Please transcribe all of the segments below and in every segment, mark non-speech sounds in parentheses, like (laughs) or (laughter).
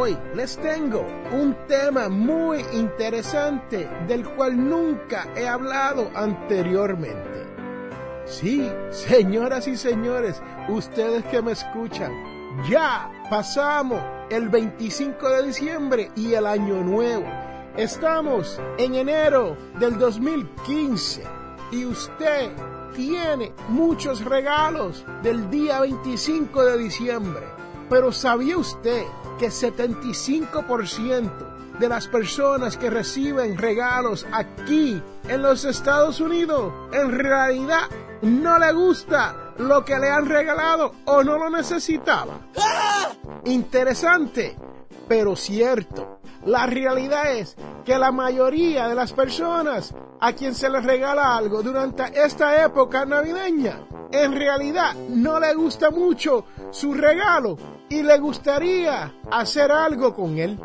Hoy les tengo un tema muy interesante del cual nunca he hablado anteriormente. Sí, señoras y señores, ustedes que me escuchan, ya pasamos el 25 de diciembre y el año nuevo. Estamos en enero del 2015 y usted tiene muchos regalos del día 25 de diciembre. Pero ¿sabía usted que 75% de las personas que reciben regalos aquí en los Estados Unidos en realidad no le gusta lo que le han regalado o no lo necesitaba. Interesante, pero cierto. La realidad es que la mayoría de las personas a quien se les regala algo durante esta época navideña, en realidad no le gusta mucho su regalo y le gustaría hacer algo con él.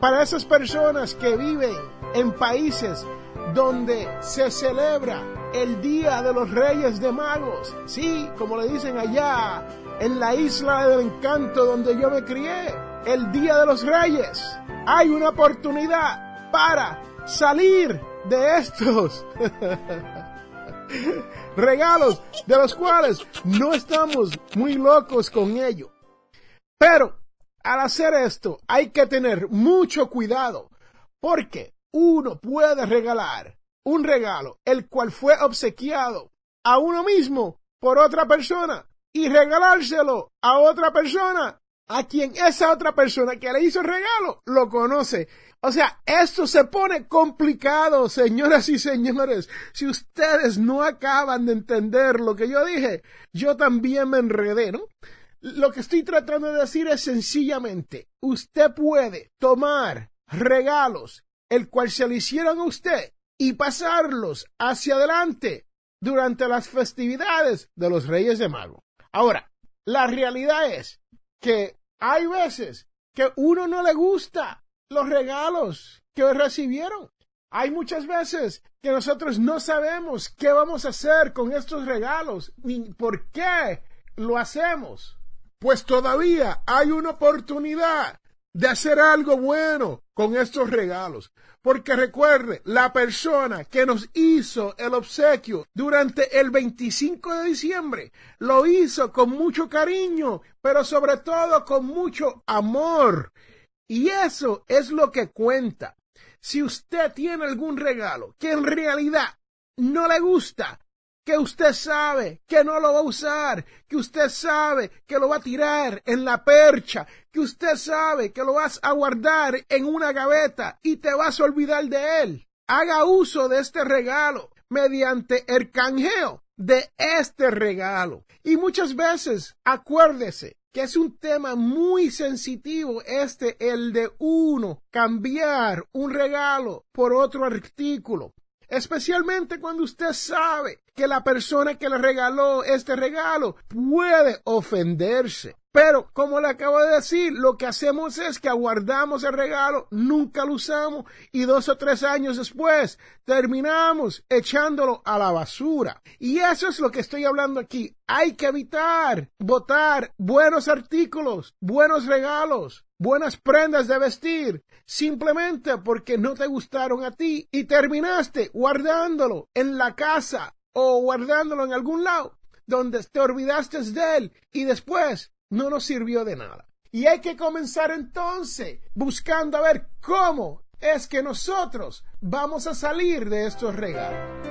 Para esas personas que viven en países donde se celebra el Día de los Reyes de Magos, sí, como le dicen allá en la isla del encanto donde yo me crié, el Día de los Reyes, hay una oportunidad para salir de estos (laughs) regalos de los cuales no estamos muy locos con ello. Pero al hacer esto hay que tener mucho cuidado porque uno puede regalar un regalo el cual fue obsequiado a uno mismo por otra persona y regalárselo a otra persona a quien esa otra persona que le hizo el regalo lo conoce. O sea, esto se pone complicado, señoras y señores. Si ustedes no acaban de entender lo que yo dije, yo también me enredé, ¿no? Lo que estoy tratando de decir es sencillamente, usted puede tomar regalos, el cual se le hicieron a usted, y pasarlos hacia adelante durante las festividades de los Reyes de Mago. Ahora, la realidad es que hay veces que uno no le gusta los regalos que recibieron. Hay muchas veces que nosotros no sabemos qué vamos a hacer con estos regalos, ni por qué lo hacemos pues todavía hay una oportunidad de hacer algo bueno con estos regalos. Porque recuerde, la persona que nos hizo el obsequio durante el 25 de diciembre lo hizo con mucho cariño, pero sobre todo con mucho amor. Y eso es lo que cuenta. Si usted tiene algún regalo que en realidad no le gusta, que usted sabe que no lo va a usar, que usted sabe que lo va a tirar en la percha, que usted sabe que lo vas a guardar en una gaveta y te vas a olvidar de él. Haga uso de este regalo mediante el canjeo de este regalo. Y muchas veces, acuérdese que es un tema muy sensitivo este, el de uno cambiar un regalo por otro artículo. Especialmente cuando usted sabe que la persona que le regaló este regalo puede ofenderse. Pero, como le acabo de decir, lo que hacemos es que aguardamos el regalo, nunca lo usamos y dos o tres años después terminamos echándolo a la basura. Y eso es lo que estoy hablando aquí. Hay que evitar botar buenos artículos, buenos regalos, buenas prendas de vestir, simplemente porque no te gustaron a ti y terminaste guardándolo en la casa o guardándolo en algún lado donde te olvidaste de él y después no nos sirvió de nada. Y hay que comenzar entonces buscando a ver cómo es que nosotros vamos a salir de estos regalos.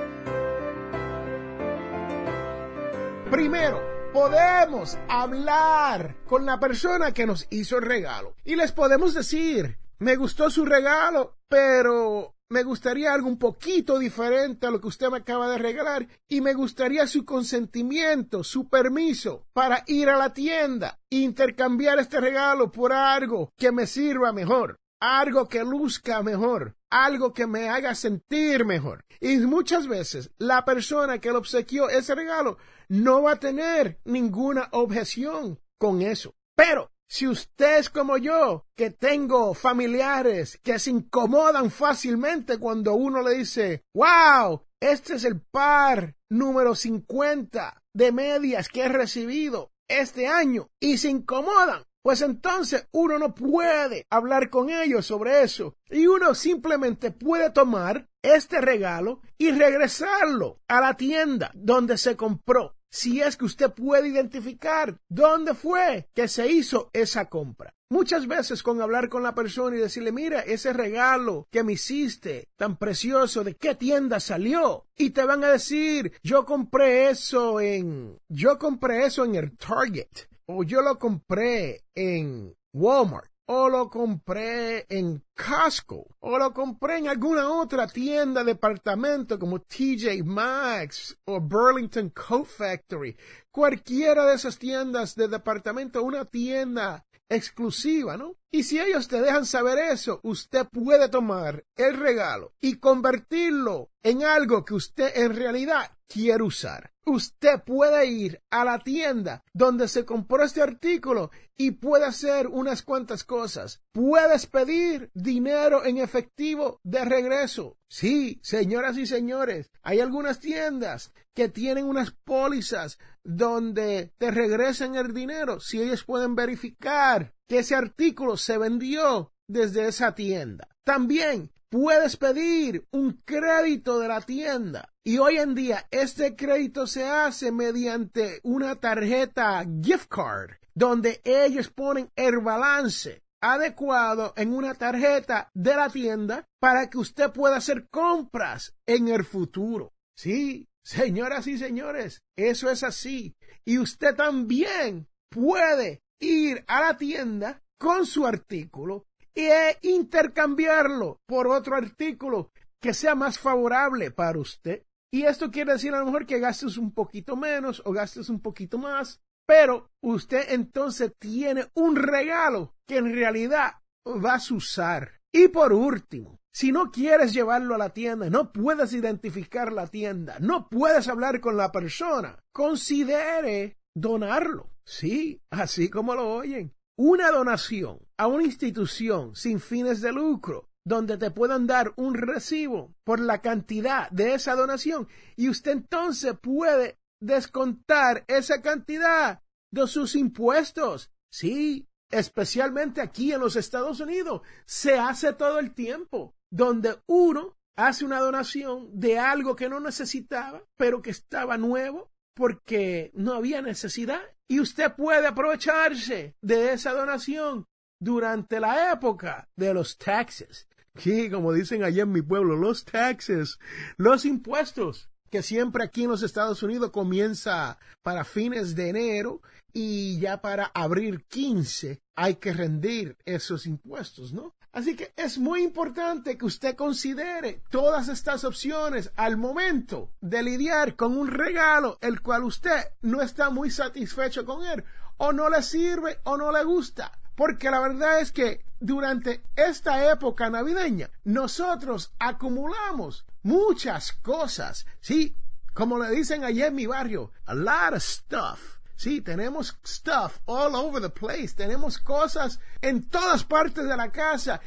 Primero, podemos hablar con la persona que nos hizo el regalo. Y les podemos decir, me gustó su regalo, pero me gustaría algo un poquito diferente a lo que usted me acaba de regalar y me gustaría su consentimiento, su permiso para ir a la tienda e intercambiar este regalo por algo que me sirva mejor, algo que luzca mejor, algo que me haga sentir mejor. Y muchas veces la persona que le obsequió ese regalo no va a tener ninguna objeción con eso. Pero si usted es como yo, que tengo familiares que se incomodan fácilmente cuando uno le dice, wow, este es el par número 50 de medias que he recibido este año y se incomodan, pues entonces uno no puede hablar con ellos sobre eso y uno simplemente puede tomar este regalo y regresarlo a la tienda donde se compró si es que usted puede identificar dónde fue que se hizo esa compra. Muchas veces con hablar con la persona y decirle, mira, ese regalo que me hiciste tan precioso, ¿de qué tienda salió? Y te van a decir, yo compré eso en, yo compré eso en el Target, o yo lo compré en Walmart o lo compré en Costco, o lo compré en alguna otra tienda de departamento como TJ Maxx o Burlington Coat Factory, cualquiera de esas tiendas de departamento, una tienda exclusiva, ¿no? Y si ellos te dejan saber eso, usted puede tomar el regalo y convertirlo en algo que usted en realidad quiere usar. Usted puede ir a la tienda donde se compró este artículo y puede hacer unas cuantas cosas. Puedes pedir dinero en efectivo de regreso. Sí, señoras y señores, hay algunas tiendas que tienen unas pólizas donde te regresan el dinero si ellos pueden verificar que ese artículo se vendió desde esa tienda. También puedes pedir un crédito de la tienda. Y hoy en día este crédito se hace mediante una tarjeta gift card, donde ellos ponen el balance adecuado en una tarjeta de la tienda para que usted pueda hacer compras en el futuro. Sí, señoras y señores, eso es así. Y usted también puede ir a la tienda con su artículo e intercambiarlo por otro artículo que sea más favorable para usted. Y esto quiere decir a lo mejor que gastes un poquito menos o gastes un poquito más, pero usted entonces tiene un regalo que en realidad vas a usar. Y por último, si no quieres llevarlo a la tienda, no puedes identificar la tienda, no puedes hablar con la persona, considere donarlo. Sí, así como lo oyen una donación a una institución sin fines de lucro donde te puedan dar un recibo por la cantidad de esa donación y usted entonces puede descontar esa cantidad de sus impuestos. Sí, especialmente aquí en los Estados Unidos, se hace todo el tiempo, donde uno hace una donación de algo que no necesitaba, pero que estaba nuevo porque no había necesidad y usted puede aprovecharse de esa donación durante la época de los taxes. Sí, como dicen allá en mi pueblo, los taxes, los impuestos, que siempre aquí en los Estados Unidos comienza para fines de enero y ya para abril 15 hay que rendir esos impuestos, ¿no? Así que es muy importante que usted considere todas estas opciones al momento de lidiar con un regalo el cual usted no está muy satisfecho con él o no le sirve o no le gusta. Porque la verdad es que durante esta época navideña nosotros acumulamos muchas cosas. Sí, como le dicen allá en mi barrio, a lot of stuff. Sí, tenemos stuff all over the place. Tenemos cosas en todas partes de la casa.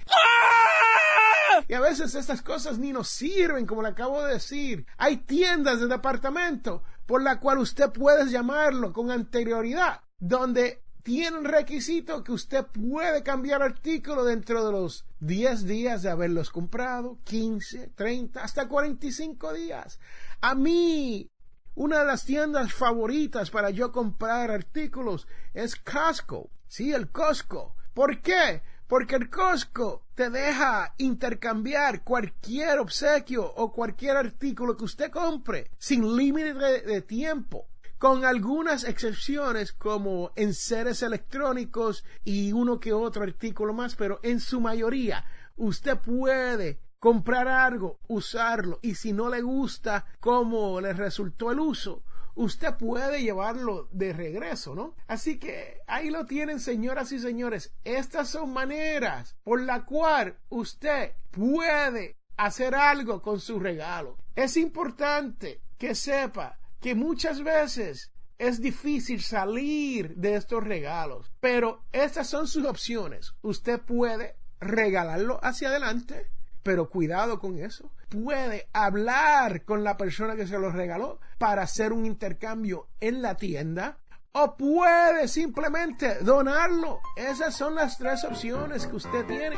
Y a veces estas cosas ni nos sirven, como le acabo de decir. Hay tiendas de departamento por la cual usted puede llamarlo con anterioridad, donde tiene un requisito que usted puede cambiar artículo dentro de los 10 días de haberlos comprado, 15, 30, hasta 45 días. A mí una de las tiendas favoritas para yo comprar artículos es Costco. Sí, el Costco. ¿Por qué? Porque el Costco te deja intercambiar cualquier obsequio o cualquier artículo que usted compre sin límite de, tiempo con algunas excepciones como en seres electrónicos y uno que otro artículo más, pero en su mayoría usted puede comprar algo, usarlo y si no le gusta cómo le resultó el uso, usted puede llevarlo de regreso, ¿no? Así que ahí lo tienen, señoras y señores. Estas son maneras por la cual usted puede hacer algo con su regalo. Es importante que sepa que muchas veces es difícil salir de estos regalos, pero estas son sus opciones. Usted puede regalarlo hacia adelante, pero cuidado con eso. Puede hablar con la persona que se lo regaló para hacer un intercambio en la tienda o puede simplemente donarlo. Esas son las tres opciones que usted tiene.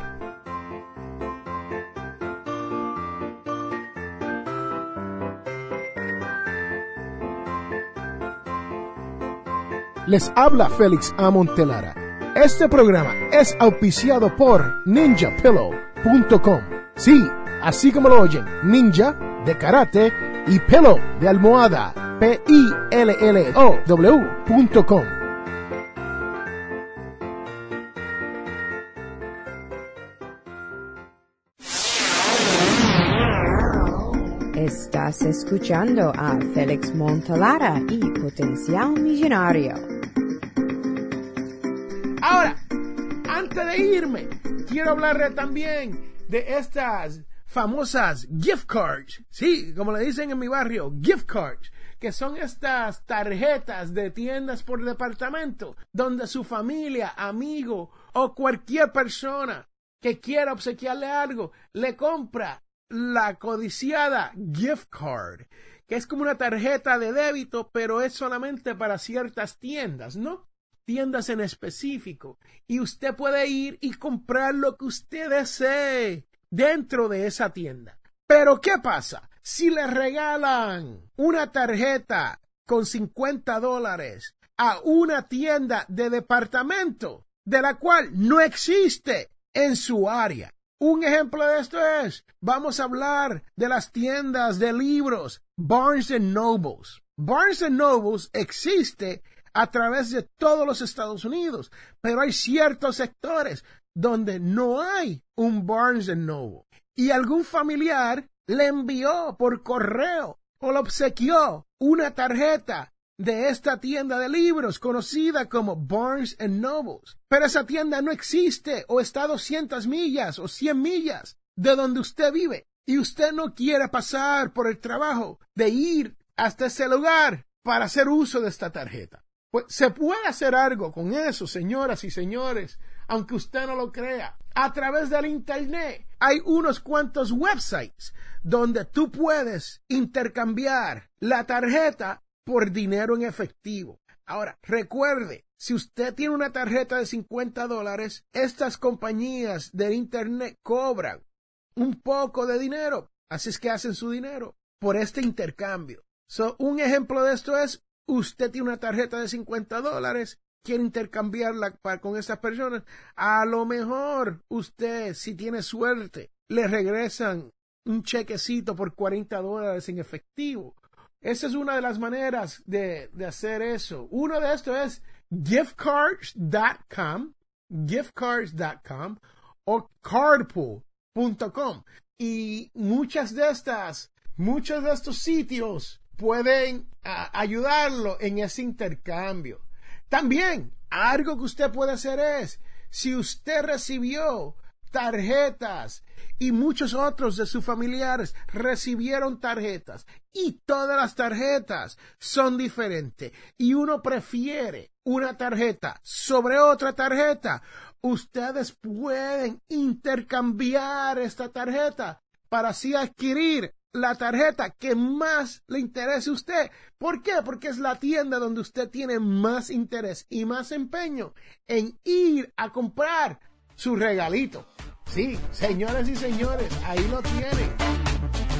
Les habla Félix Amontelara. Este programa es auspiciado por ninjapillow.com. Sí, así como lo oyen, ninja de karate y pillow de almohada. P-I-L-L-O-W.com. Estás escuchando a Félix Montalara y Potencial Millonario. Ahora, antes de irme, quiero hablarle también de estas famosas gift cards. Sí, como le dicen en mi barrio, gift cards que son estas tarjetas de tiendas por departamento, donde su familia, amigo o cualquier persona que quiera obsequiarle algo, le compra la codiciada gift card, que es como una tarjeta de débito, pero es solamente para ciertas tiendas, ¿no? Tiendas en específico. Y usted puede ir y comprar lo que usted desee dentro de esa tienda. Pero ¿qué pasa? Si le regalan una tarjeta con 50 dólares a una tienda de departamento de la cual no existe en su área. Un ejemplo de esto es, vamos a hablar de las tiendas de libros Barnes Nobles. Barnes Nobles existe a través de todos los Estados Unidos, pero hay ciertos sectores donde no hay un Barnes Noble y algún familiar le envió por correo o le obsequió una tarjeta de esta tienda de libros conocida como Barnes Nobles. Pero esa tienda no existe o está a 200 millas o 100 millas de donde usted vive y usted no quiere pasar por el trabajo de ir hasta ese lugar para hacer uso de esta tarjeta. Pues se puede hacer algo con eso, señoras y señores, aunque usted no lo crea. A través del Internet hay unos cuantos websites donde tú puedes intercambiar la tarjeta por dinero en efectivo. Ahora, recuerde, si usted tiene una tarjeta de 50 dólares, estas compañías de Internet cobran un poco de dinero. Así es que hacen su dinero por este intercambio. Un ejemplo de esto es, usted tiene una tarjeta de 50 dólares quiere intercambiarla con esas personas, a lo mejor usted, si tiene suerte, le regresan un chequecito por 40 dólares en efectivo. Esa es una de las maneras de, de hacer eso. Uno de estos es giftcards.com, giftcards.com o cardpool.com. Y muchas de estas, muchos de estos sitios pueden ayudarlo en ese intercambio. También, algo que usted puede hacer es, si usted recibió tarjetas y muchos otros de sus familiares recibieron tarjetas y todas las tarjetas son diferentes y uno prefiere una tarjeta sobre otra tarjeta, ustedes pueden intercambiar esta tarjeta para así adquirir la tarjeta que más le interese a usted. ¿Por qué? Porque es la tienda donde usted tiene más interés y más empeño en ir a comprar su regalito. Sí, señores y señores, ahí lo tiene.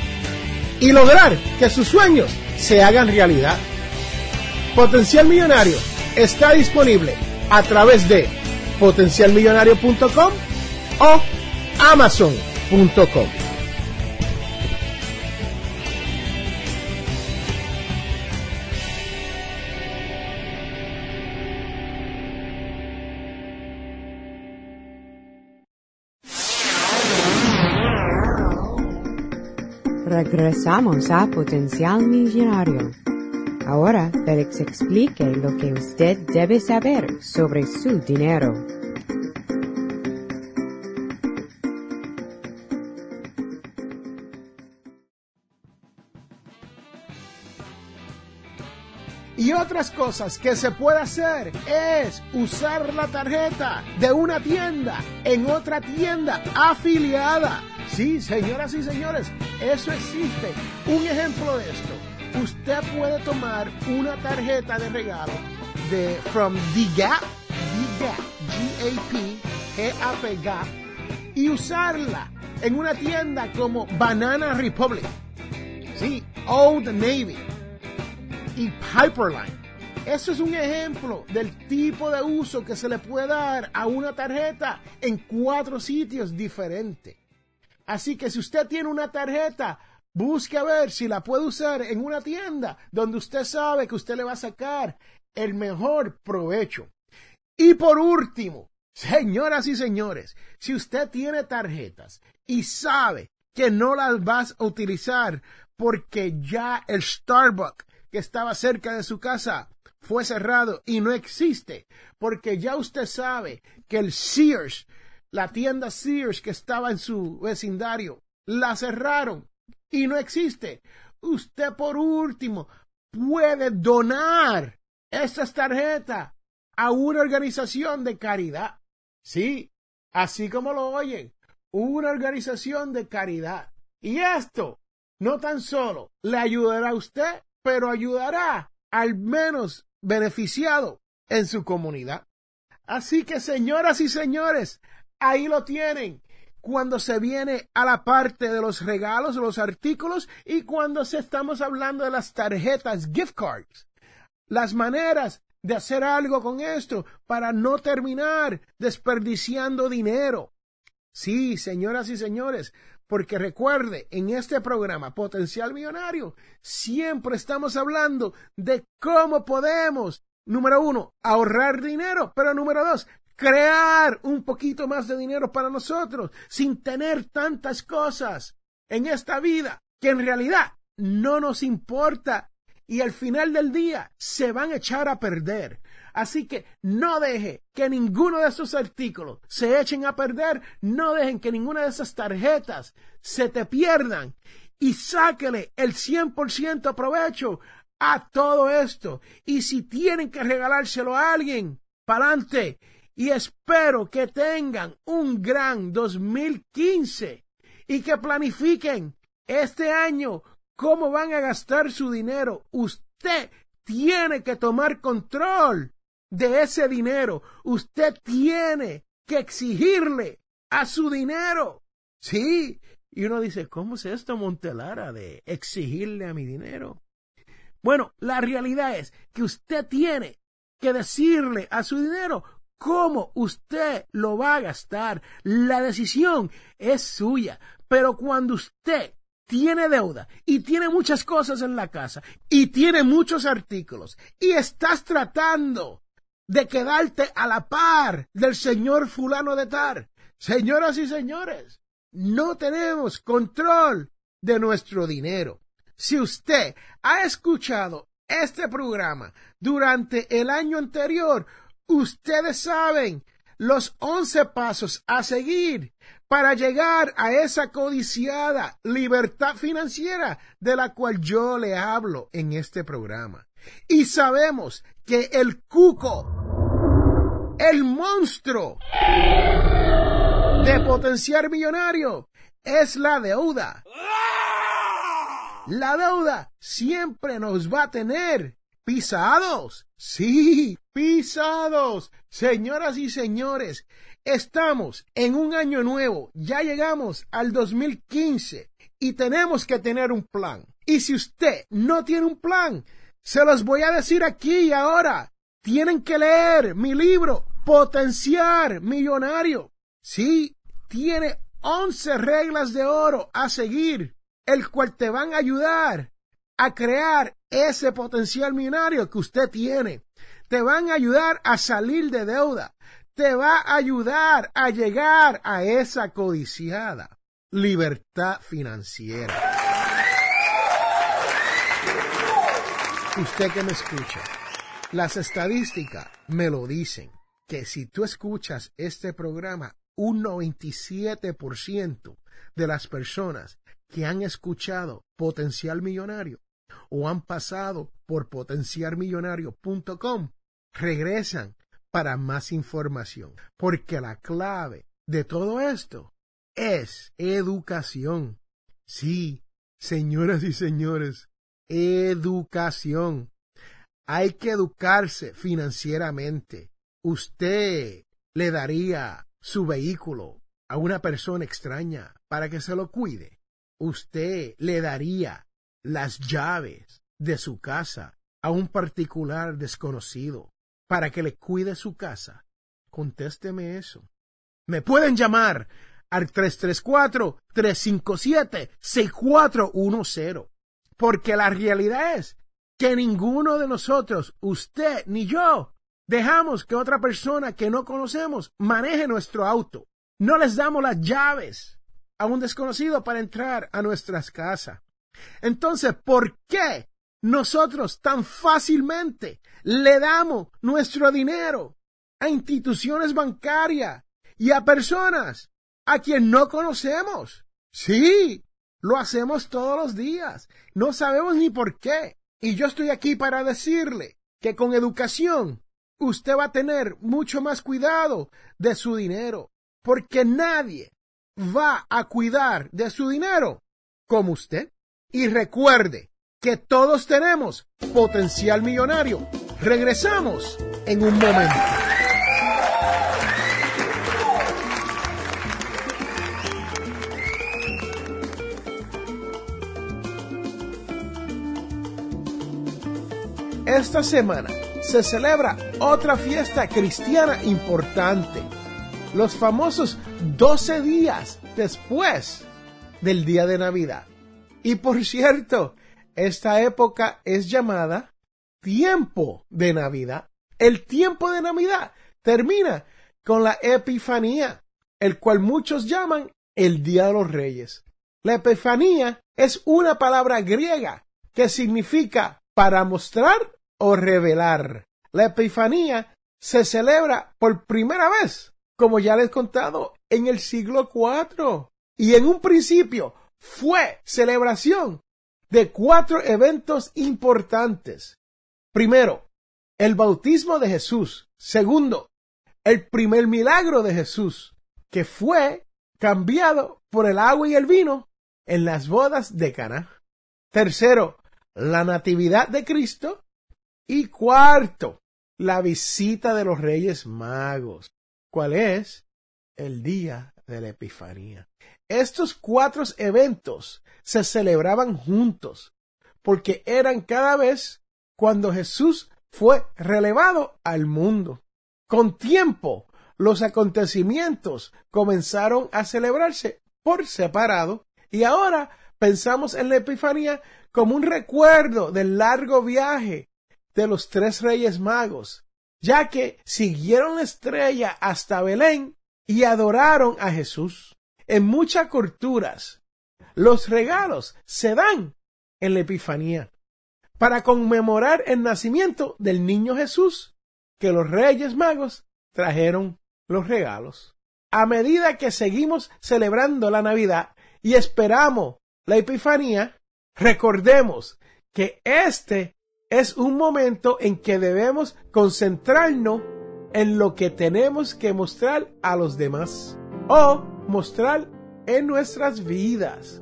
y lograr que sus sueños se hagan realidad. Potencial Millonario está disponible a través de potencialmillonario.com o amazon.com. Regresamos a Potencial Millonario. Ahora Félix explique lo que usted debe saber sobre su dinero. Y otras cosas que se puede hacer es usar la tarjeta de una tienda en otra tienda afiliada. Sí, señoras y señores, eso existe. Un ejemplo de esto. Usted puede tomar una tarjeta de regalo de From The Gap, The Gap, G-A-P, G-A-P, Gap, y usarla en una tienda como Banana Republic. Sí, Old Navy y Piperline. Eso es un ejemplo del tipo de uso que se le puede dar a una tarjeta en cuatro sitios diferentes. Así que si usted tiene una tarjeta, busque a ver si la puede usar en una tienda donde usted sabe que usted le va a sacar el mejor provecho. Y por último, señoras y señores, si usted tiene tarjetas y sabe que no las vas a utilizar porque ya el Starbucks que estaba cerca de su casa fue cerrado y no existe, porque ya usted sabe que el Sears, la tienda Sears que estaba en su vecindario, la cerraron y no existe. Usted por último puede donar estas tarjetas a una organización de caridad. Sí, así como lo oyen, una organización de caridad. Y esto no tan solo le ayudará a usted, pero ayudará al menos beneficiado en su comunidad. Así que, señoras y señores, ahí lo tienen. Cuando se viene a la parte de los regalos, los artículos y cuando se estamos hablando de las tarjetas gift cards, las maneras de hacer algo con esto para no terminar desperdiciando dinero. Sí, señoras y señores, porque recuerde, en este programa Potencial Millonario, siempre estamos hablando de cómo podemos, número uno, ahorrar dinero, pero número dos, crear un poquito más de dinero para nosotros, sin tener tantas cosas en esta vida que en realidad no nos importa y al final del día se van a echar a perder. Así que no deje que ninguno de esos artículos se echen a perder, no dejen que ninguna de esas tarjetas se te pierdan y sáquele el 100% provecho a todo esto. Y si tienen que regalárselo a alguien, pa'lante. Y espero que tengan un gran 2015 y que planifiquen este año cómo van a gastar su dinero. Usted tiene que tomar control de ese dinero. Usted tiene que exigirle a su dinero. Sí. Y uno dice, ¿cómo es esto, Montelara, de exigirle a mi dinero? Bueno, la realidad es que usted tiene que decirle a su dinero cómo usted lo va a gastar. La decisión es suya. Pero cuando usted tiene deuda y tiene muchas cosas en la casa y tiene muchos artículos y estás tratando de quedarte a la par del señor fulano de tar. Señoras y señores, no tenemos control de nuestro dinero. Si usted ha escuchado este programa durante el año anterior, ustedes saben los once pasos a seguir para llegar a esa codiciada libertad financiera de la cual yo le hablo en este programa. Y sabemos que el cuco, el monstruo de potenciar millonario, es la deuda. La deuda siempre nos va a tener pisados. Sí, pisados. Señoras y señores, estamos en un año nuevo. Ya llegamos al 2015 y tenemos que tener un plan. Y si usted no tiene un plan, se los voy a decir aquí y ahora. Tienen que leer mi libro, Potenciar Millonario. Sí, tiene 11 reglas de oro a seguir el cual te van a ayudar a crear ese potencial millonario que usted tiene. Te van a ayudar a salir de deuda. Te va a ayudar a llegar a esa codiciada libertad financiera. Usted que me escucha, las estadísticas me lo dicen, que si tú escuchas este programa, un 97% de las personas que han escuchado Potencial Millonario o han pasado por potencialmillonario.com regresan para más información, porque la clave de todo esto es educación. Sí, señoras y señores, educación. Hay que educarse financieramente. Usted le daría su vehículo a una persona extraña para que se lo cuide usted le daría las llaves de su casa a un particular desconocido para que le cuide su casa? Contésteme eso. Me pueden llamar al 334-357-6410, porque la realidad es que ninguno de nosotros, usted ni yo, dejamos que otra persona que no conocemos maneje nuestro auto. No les damos las llaves a un desconocido para entrar a nuestras casas. Entonces, ¿por qué nosotros tan fácilmente le damos nuestro dinero a instituciones bancarias y a personas a quien no conocemos? Sí, lo hacemos todos los días. No sabemos ni por qué. Y yo estoy aquí para decirle que con educación usted va a tener mucho más cuidado de su dinero, porque nadie va a cuidar de su dinero como usted. Y recuerde que todos tenemos potencial millonario. Regresamos en un momento. Esta semana se celebra otra fiesta cristiana importante los famosos 12 días después del día de Navidad. Y por cierto, esta época es llamada tiempo de Navidad. El tiempo de Navidad termina con la Epifanía, el cual muchos llaman el Día de los Reyes. La Epifanía es una palabra griega que significa para mostrar o revelar. La Epifanía se celebra por primera vez como ya les he contado, en el siglo IV. Y en un principio fue celebración de cuatro eventos importantes. Primero, el bautismo de Jesús. Segundo, el primer milagro de Jesús, que fue cambiado por el agua y el vino en las bodas de Cana. Tercero, la natividad de Cristo. Y cuarto, la visita de los Reyes Magos. ¿Cuál es? El día de la Epifanía. Estos cuatro eventos se celebraban juntos, porque eran cada vez cuando Jesús fue relevado al mundo. Con tiempo, los acontecimientos comenzaron a celebrarse por separado y ahora pensamos en la Epifanía como un recuerdo del largo viaje de los tres reyes magos ya que siguieron la estrella hasta Belén y adoraron a Jesús. En muchas culturas, los regalos se dan en la Epifanía para conmemorar el nacimiento del niño Jesús que los reyes magos trajeron los regalos. A medida que seguimos celebrando la Navidad y esperamos la Epifanía, recordemos que este es un momento en que debemos concentrarnos en lo que tenemos que mostrar a los demás o mostrar en nuestras vidas.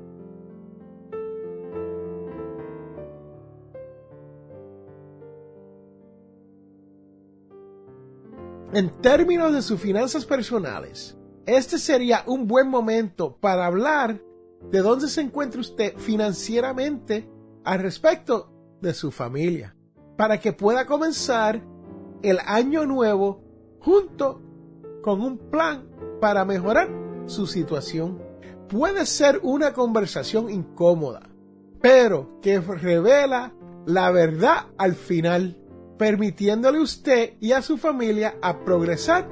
En términos de sus finanzas personales, este sería un buen momento para hablar de dónde se encuentra usted financieramente al respecto de su familia, para que pueda comenzar el año nuevo junto con un plan para mejorar su situación. Puede ser una conversación incómoda, pero que revela la verdad al final permitiéndole a usted y a su familia a progresar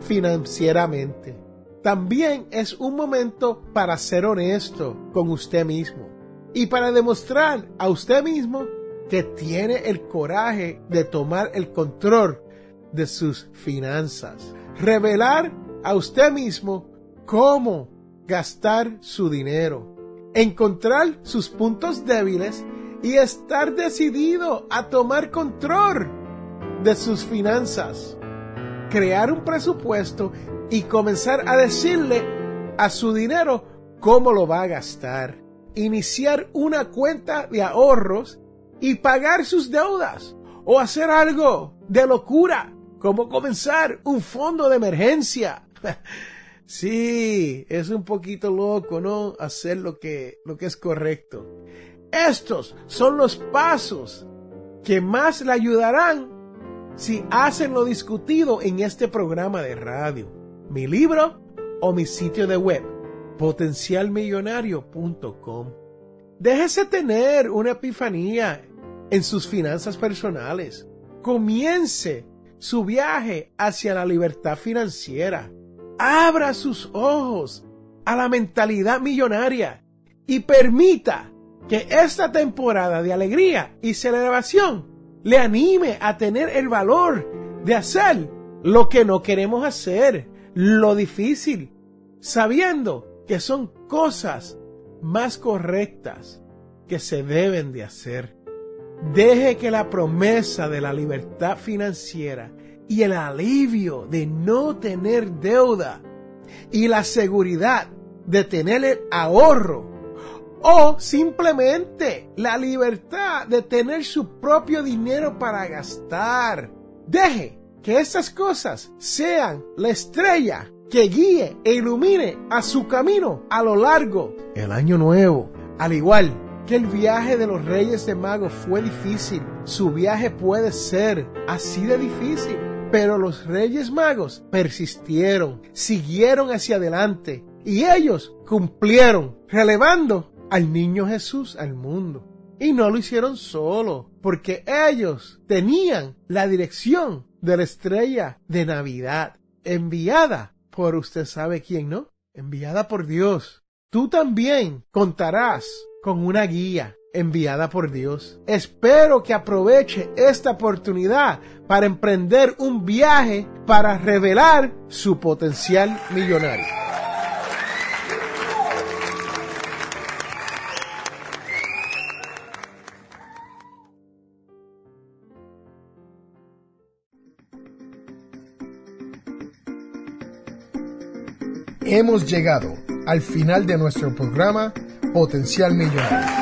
financieramente. También es un momento para ser honesto con usted mismo y para demostrar a usted mismo que tiene el coraje de tomar el control de sus finanzas. Revelar a usted mismo cómo gastar su dinero. Encontrar sus puntos débiles y estar decidido a tomar control de sus finanzas, crear un presupuesto y comenzar a decirle a su dinero cómo lo va a gastar, iniciar una cuenta de ahorros y pagar sus deudas o hacer algo de locura como comenzar un fondo de emergencia. (laughs) sí, es un poquito loco, ¿no? Hacer lo que, lo que es correcto. Estos son los pasos que más le ayudarán si hacen lo discutido en este programa de radio, mi libro o mi sitio de web, potencialmillonario.com. Déjese tener una epifanía en sus finanzas personales. Comience su viaje hacia la libertad financiera. Abra sus ojos a la mentalidad millonaria y permita que esta temporada de alegría y celebración le anime a tener el valor de hacer lo que no queremos hacer, lo difícil, sabiendo que son cosas más correctas que se deben de hacer. Deje que la promesa de la libertad financiera y el alivio de no tener deuda y la seguridad de tener el ahorro o simplemente la libertad de tener su propio dinero para gastar. Deje que estas cosas sean la estrella que guíe e ilumine a su camino a lo largo del año nuevo. Al igual que el viaje de los Reyes de Magos fue difícil, su viaje puede ser así de difícil. Pero los Reyes Magos persistieron, siguieron hacia adelante y ellos cumplieron, relevando al niño Jesús al mundo. Y no lo hicieron solo, porque ellos tenían la dirección de la estrella de Navidad, enviada por usted sabe quién, ¿no? Enviada por Dios. Tú también contarás con una guía enviada por Dios. Espero que aproveche esta oportunidad para emprender un viaje para revelar su potencial millonario. hemos llegado al final de nuestro programa Potencial Millonario.